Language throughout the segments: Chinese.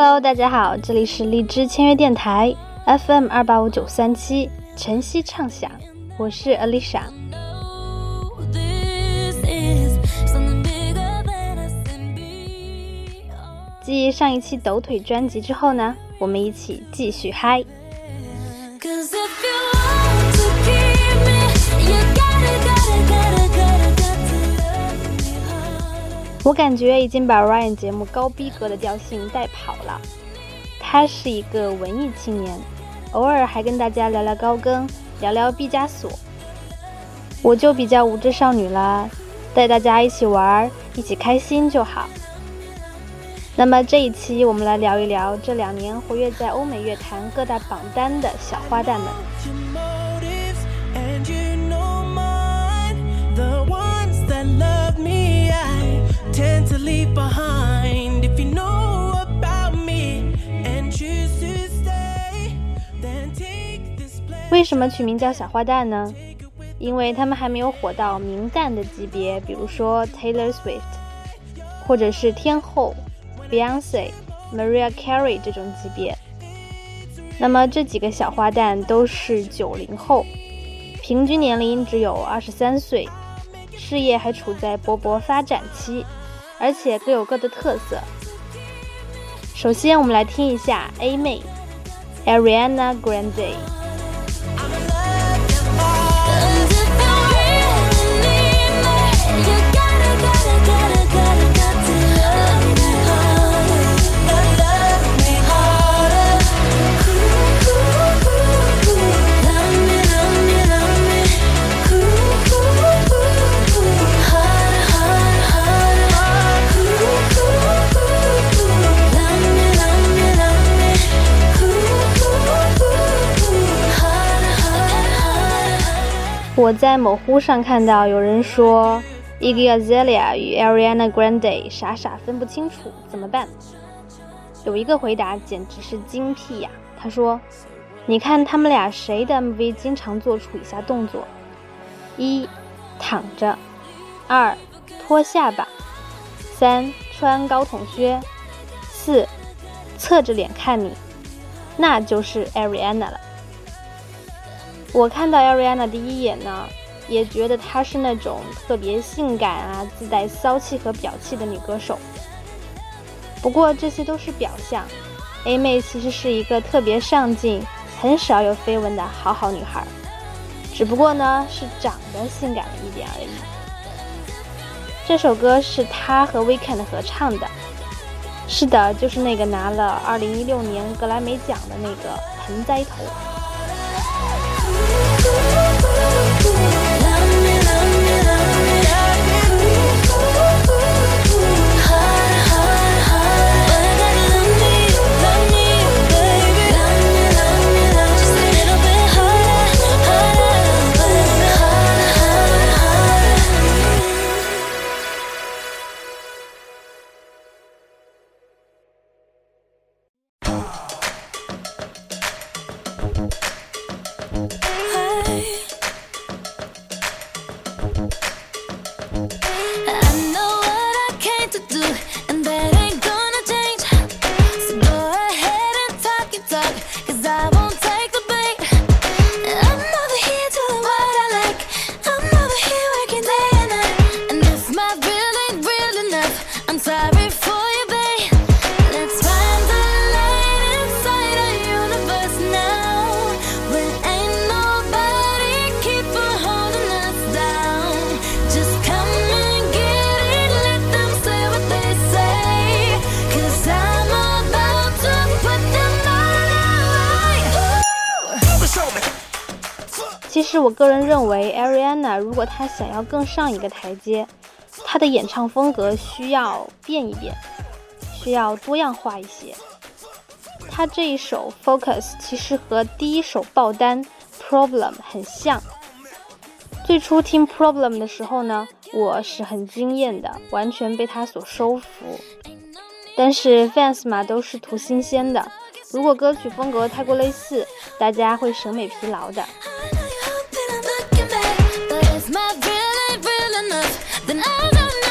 Hello，大家好，这里是荔枝签约电台 FM 二八五九三七晨曦畅想，我是 Alicia。继上一期抖腿专辑之后呢，我们一起继续嗨。我感觉已经把 Ryan 节目高逼格的调性带跑了。他是一个文艺青年，偶尔还跟大家聊聊高更，聊聊毕加索。我就比较无知少女啦，带大家一起玩，一起开心就好。那么这一期我们来聊一聊这两年活跃在欧美乐坛各大榜单的小花旦们。为什么取名叫小花旦呢？因为他们还没有火到名旦的级别，比如说 Taylor Swift，或者是天后 Beyonce、Maria Carey 这种级别。那么这几个小花旦都是九零后，平均年龄只有二十三岁。事业还处在勃勃发展期，而且各有各的特色。首先，我们来听一下 A 妹 Ariana Grande。我在某乎上看到有人说，Iggy Azalea 与 Ariana Grande 傻傻分不清楚，怎么办？有一个回答简直是精辟呀！他说：“你看他们俩谁的 MV 经常做出以下动作：一，躺着；二，脱下巴；三，穿高筒靴；四，侧着脸看你，那就是 Ariana 了。”我看到 Ariana 第一眼呢，也觉得她是那种特别性感啊、自带骚气和表气的女歌手。不过这些都是表象，A 妹其实是一个特别上进、很少有绯闻的好好女孩，只不过呢是长得性感了一点而已。这首歌是她和 Weekend 合唱的，是的，就是那个拿了2016年格莱美奖的那个盆栽头。其实我个人认为，Ariana 如果她想要更上一个台阶，她的演唱风格需要变一变，需要多样化一些。她这一首 Focus 其实和第一首爆单 Problem 很像。最初听 Problem 的时候呢，我是很惊艳的，完全被她所收服。但是 fans 嘛都是图新鲜的，如果歌曲风格太过类似，大家会审美疲劳的。my real ain't real enough, then I don't know.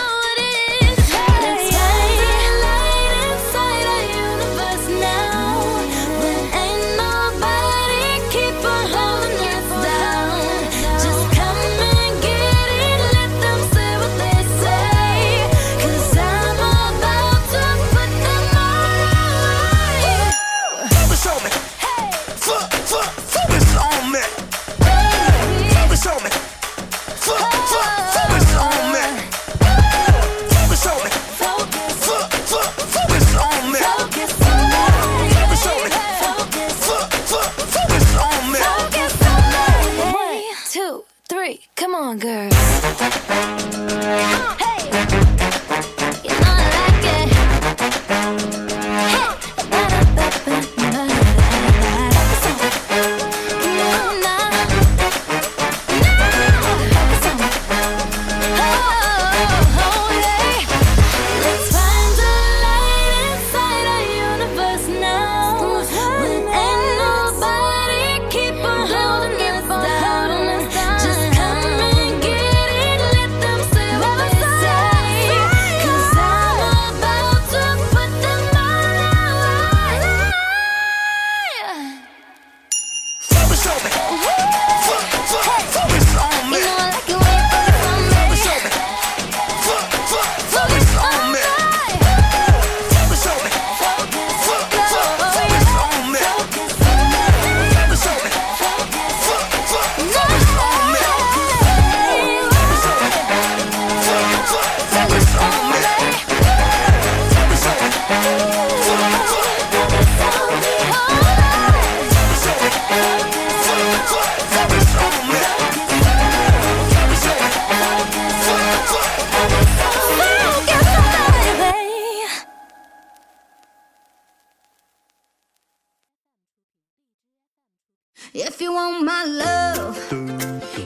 If you want my love,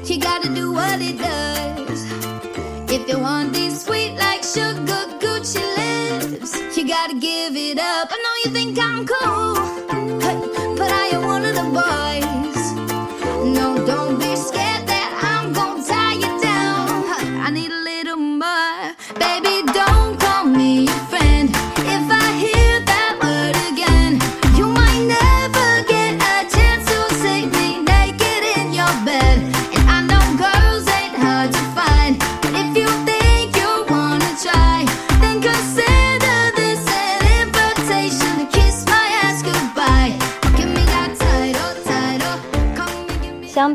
you gotta do what it does. If you want these sweet like sugar Gucci lips, you gotta give it up. I know you think I'm cool,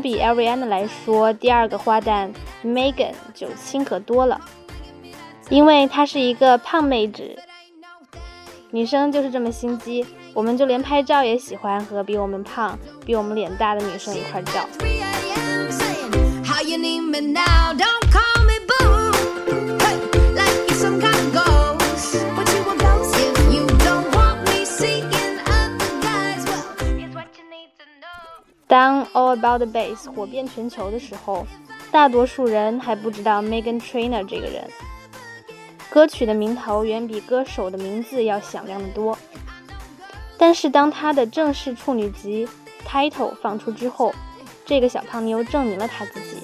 比 Ariana 来说，第二个花旦 Megan 就亲和多了，因为她是一个胖妹纸。女生就是这么心机，我们就连拍照也喜欢和比我们胖、比我们脸大的女生一块照。当《All About the Bass》火遍全球的时候，大多数人还不知道 Megan Trainor 这个人。歌曲的名头远比歌手的名字要响亮得多。但是当她的正式处女集《Title》放出之后，这个小胖妞证明了她自己。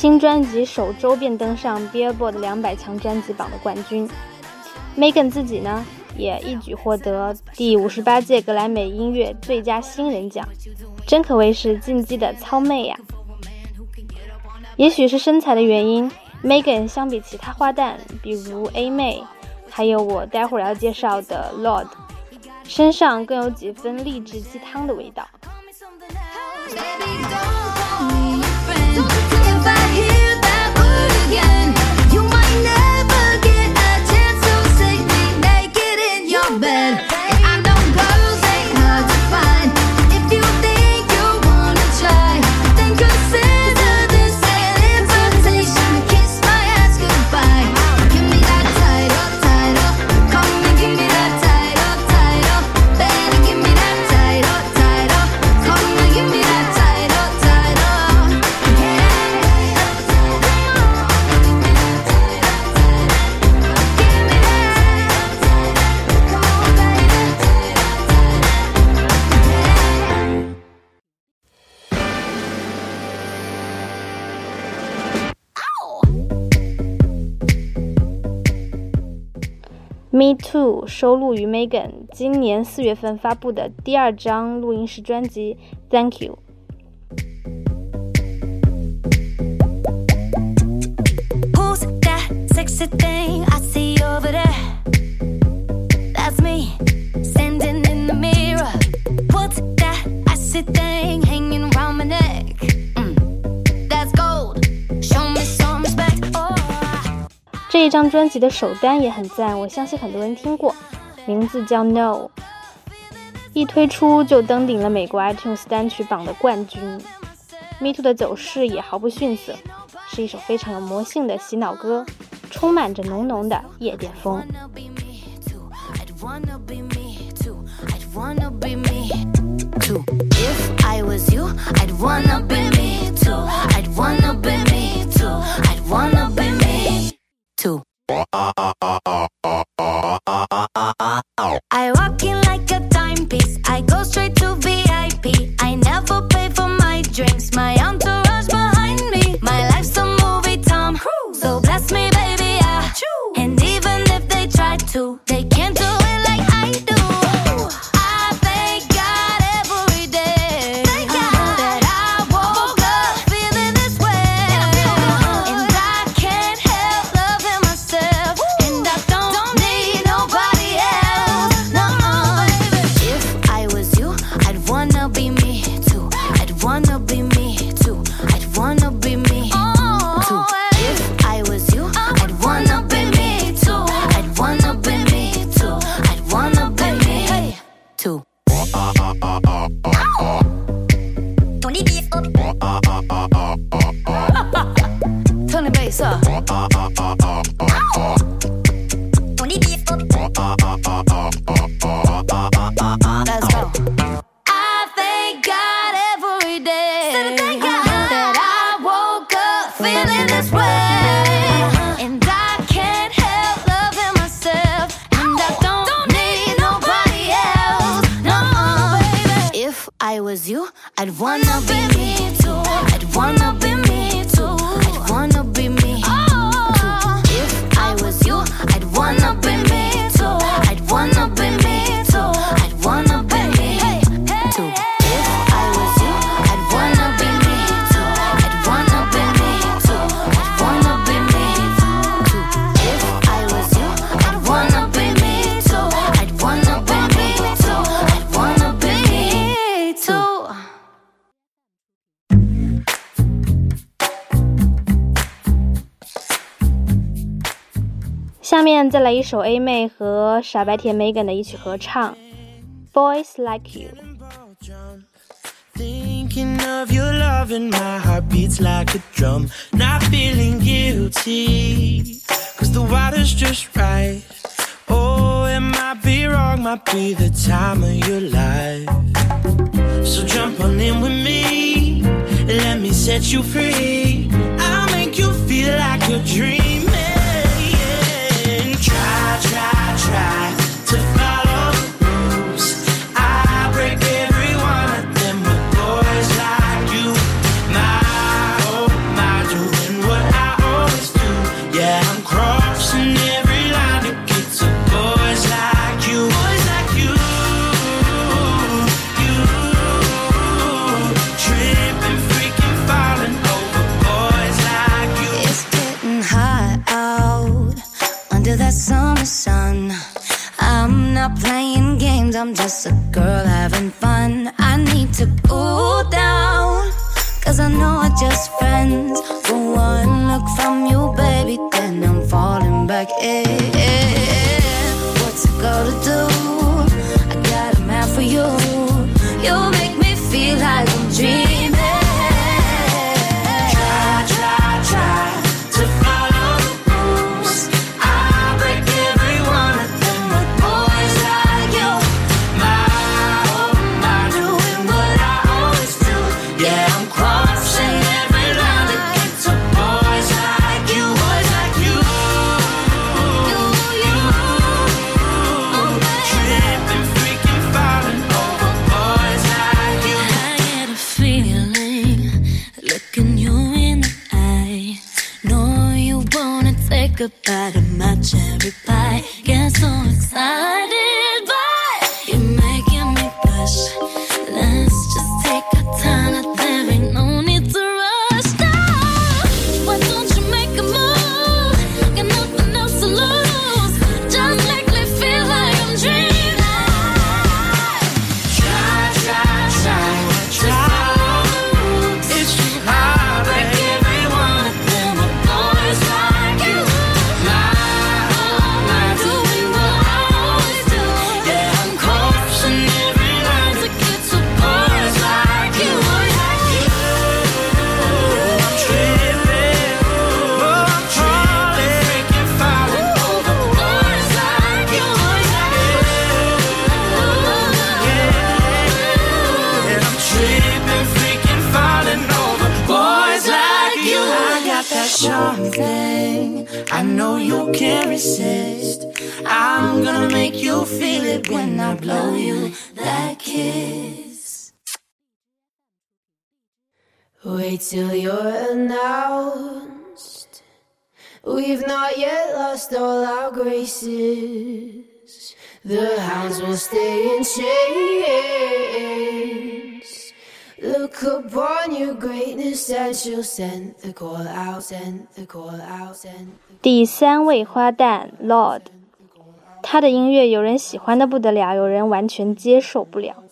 新专辑首周便登上 Billboard 两百强专辑榜的冠军。Megan 自己呢，也一举获得第五十八届格莱美音乐最佳新人奖，真可谓是进击的糙妹呀！也许是身材的原因，Megan 相比其他花旦，比如 A 妹，还有我待会儿要介绍的 Lord，身上更有几分励志鸡汤的味道。Bed. Me Too 收录于 Megan 今年四月份发布的第二张录音室专辑《Thank You》。Who's that sexy thing I see over there? That's me, 这一张专辑的首单也很赞，我相信很多人听过，名字叫《No》，一推出就登顶了美国 iTunes 单曲榜的冠军。Me Too 的走势也毫不逊色，是一首非常有魔性的洗脑歌，充满着浓浓的夜店风。Wanna be me too? I'd wanna be me too. I'd wanna be. Uh, uh, uh. wanna 再来一首 A 妹和傻白甜 Megan 的一曲合唱《Boys Like You》。Thinking of your love and my heart beats like a drum. Not feeling guilty, cause the water's just right. Oh, it might be wrong, might be the time of your life. So jump on in with me, and let me set you free. I'll make you feel like a dream. try. like it. Wait till you're announced. We've not yet lost all our graces. The hounds will stay in chains. Look upon your greatness and she'll send the call out, send the call out, send. 第三位花旦 Lord，他的音乐有人喜欢的不得了，有人完全接受不了。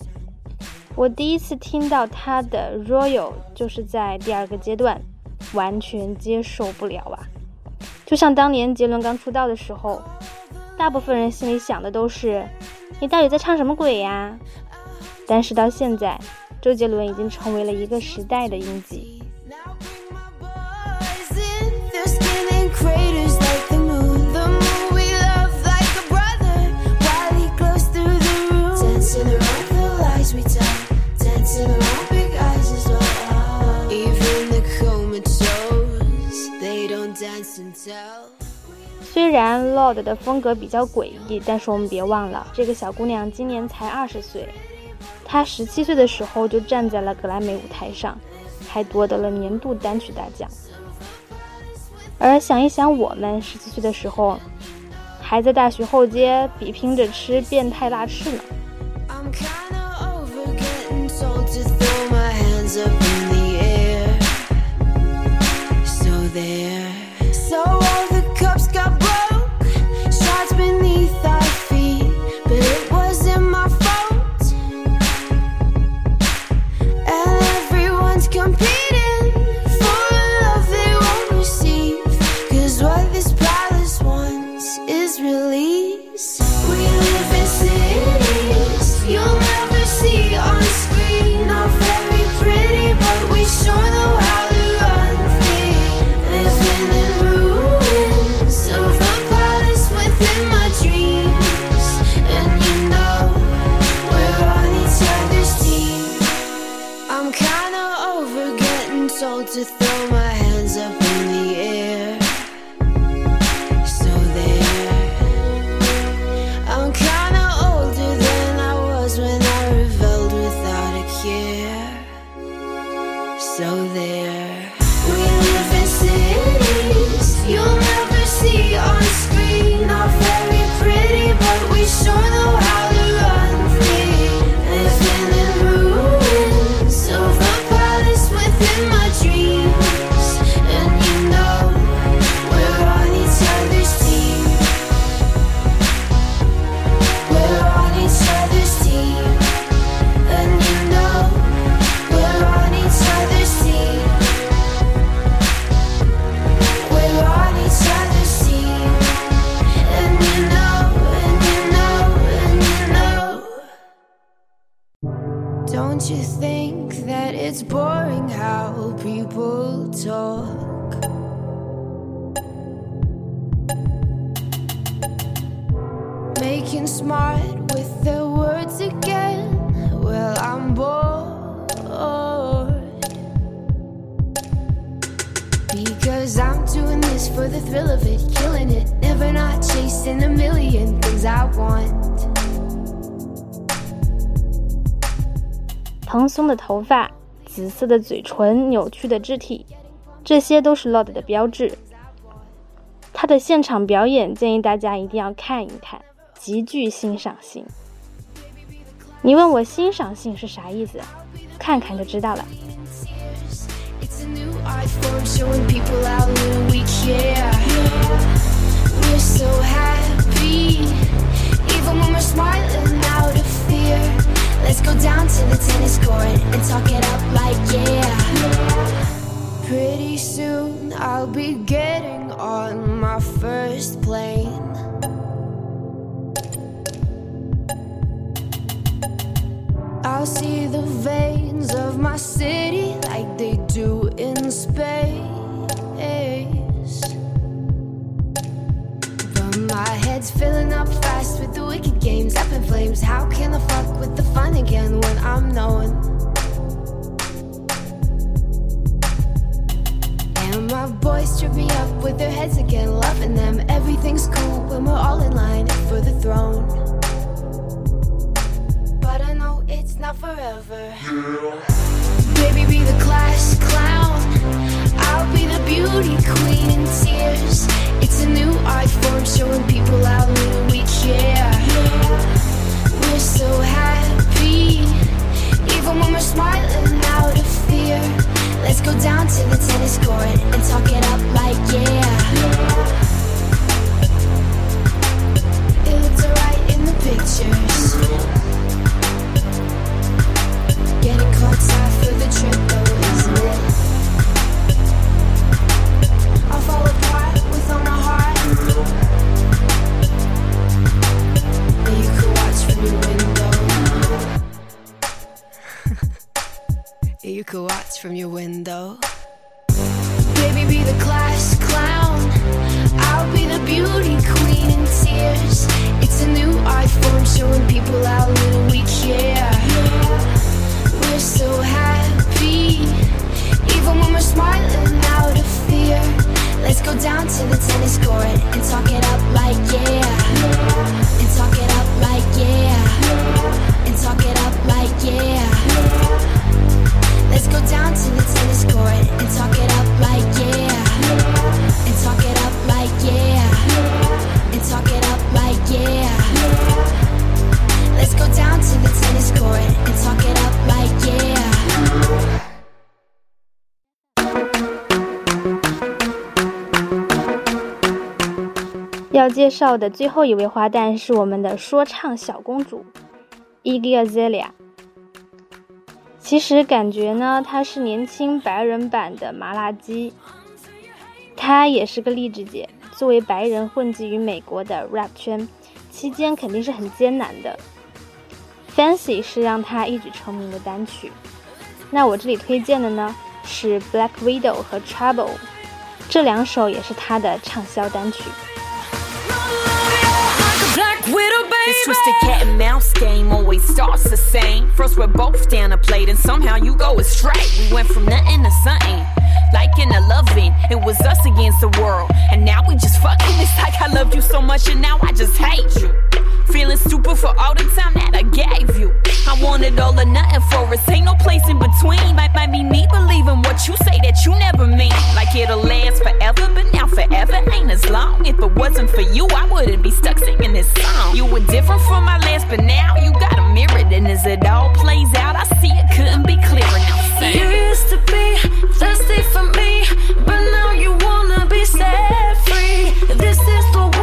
我第一次听到他的 Royal 就是在第二个阶段，完全接受不了啊！就像当年杰伦刚出道的时候，大部分人心里想的都是你到底在唱什么鬼呀？但是到现在，周杰伦已经成为了一个时代的印记。然 Lord 的风格比较诡异，但是我们别忘了，这个小姑娘今年才二十岁，她十七岁的时候就站在了格莱美舞台上，还夺得了年度单曲大奖。而想一想，我们十七岁的时候，还在大学后街比拼着吃变态辣翅呢。So all the cups beneath chasing a million things I want. 蓬松的头发、紫色的嘴唇、扭曲的肢体，这些都是 Lord 的标志。他的现场表演建议大家一定要看一看，极具欣赏性。你问我欣赏性是啥意思？看看就知道了。So happy, even when we're smiling out of fear. Let's go down to the tennis court and talk it like yeah. Pretty soon I'll be getting on my first plane. I'll see the veins of my city like they do in space. again when I'm known, And my boys trip me up with their heads again, loving them. Everything's cool when we're all in line for the throne. But I know it's not forever. Yeah. Baby, be the class clown. I'll be the beauty queen in tears. It's a new art form showing people how little we care. Yeah. We're so happy even when we're smiling out of fear. Let's go down to the tennis court and talk it up like yeah. It looked alright in the pictures. 介绍的最后一位花旦是我们的说唱小公主 Iggy Azalea。其实感觉呢，她是年轻白人版的麻辣鸡。她也是个励志姐，作为白人混迹于美国的 rap 圈，期间肯定是很艰难的。Fancy 是让她一举成名的单曲。那我这里推荐的呢是 Black Widow 和 Trouble，这两首也是她的畅销单曲。Baby. This twisted cat and mouse game always starts the same. First, we're both down a plate, and somehow you go astray. We went from nothing to something. Liking to loving, it was us against the world. And now we just fucking. It's like I loved you so much, and now I just hate you. Feeling stupid for all the time that I gave you. I wanted all or nothing for us. Ain't no place in between. Might, might be me believing what you say that you never mean. Like it'll last forever, but now forever ain't as long. If it wasn't for you, I wouldn't be stuck singing this song. You were different from my last, but now you got a mirror. And as it all plays out, I see it couldn't be clearer now. Sing. You used to be thirsty for me, but now you wanna be set free. This is the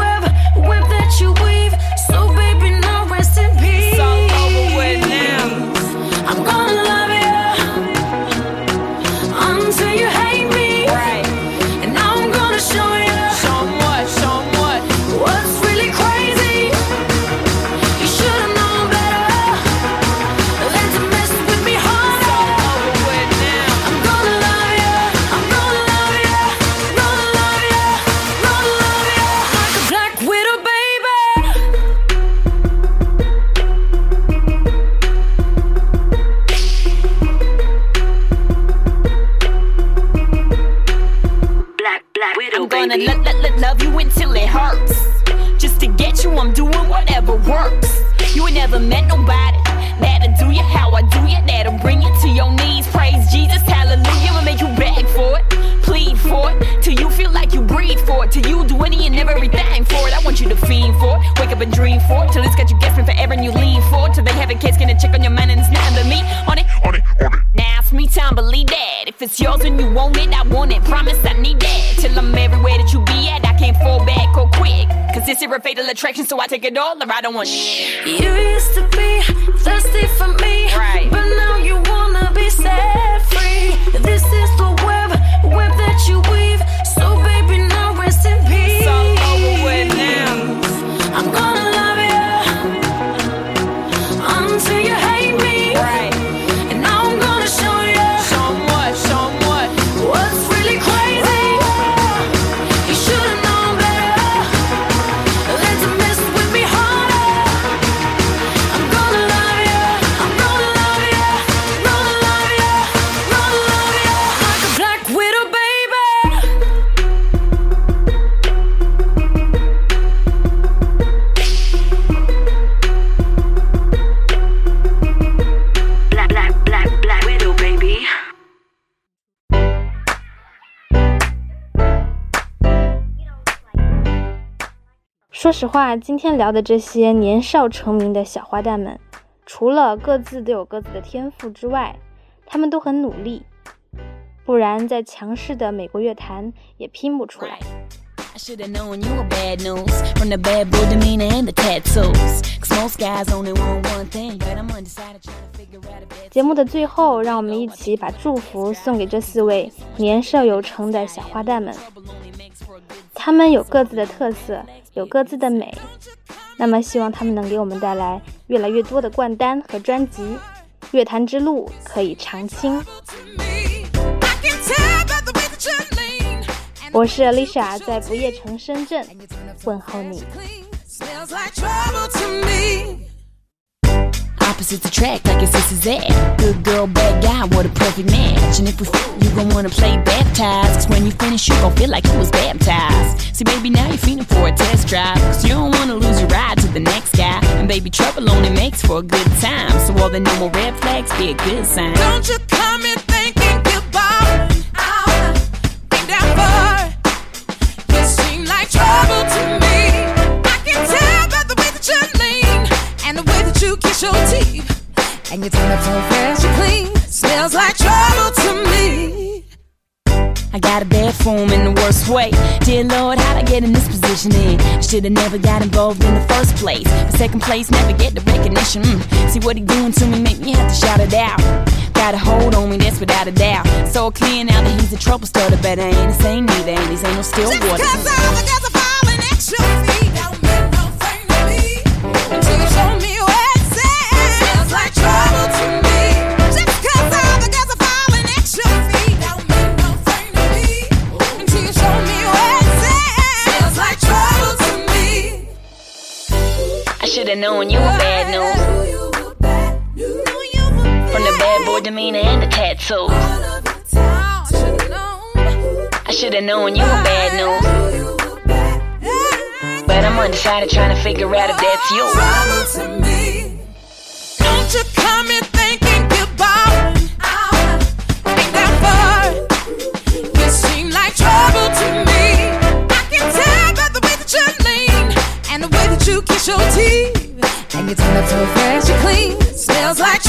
quick. Cause it's a fatal attraction, so I take it all or I don't want shit. You used to be thirsty for me, Right. but now you wanna be set free. This is the web, web that you weave. 说实话，今天聊的这些年少成名的小花旦们，除了各自都有各自的天赋之外，他们都很努力，不然在强势的美国乐坛也拼不出来。节目的最后，让我们一起把祝福送给这四位年少有成的小花旦们。他们有各自的特色，有各自的美。那么，希望他们能给我们带来越来越多的冠单和专辑，乐坛之路可以长青。我是 Alicia，在不夜城深圳问候你。 smells like trouble to me. Opposites attract like it's this is that. Good girl, bad guy, what a perfect match. And if we f- you gon' wanna play baptized. Cause when you finish, you gon' feel like you was baptized. See, baby, now you're feeling for a test drive. Cause you don't wanna lose your ride to the next guy. And baby, trouble only makes for a good time. So all the normal red flags be a good sign. Don't you come in thinking goodbye. I'll be down for it. You seem like trouble to me. I can tell by the way that you lean and the way that you kiss your teeth. And you turn up so fast, you clean. Smells like trouble to me. I got a bad form in the worst way. Dear Lord, how'd I get in this position? In should've never got involved in the first place. The second place, never get the recognition. Mm. See what he doing to me, make me have to shout it out. Got a hold on me, that's without a doubt. So clear now that he's a trouble starter, but I ain't the same neither, and these ain't no still Just water. cause all the girls are falling at your feet I you bad news. But I'm undecided trying to figure out if that's you. Don't you come in thinking you're goodbye. Ain't that far? You seem like trouble to me. I can tell by the way that you lean and the way that you kiss your teeth. And you turn up so fast, you clean. Smells like.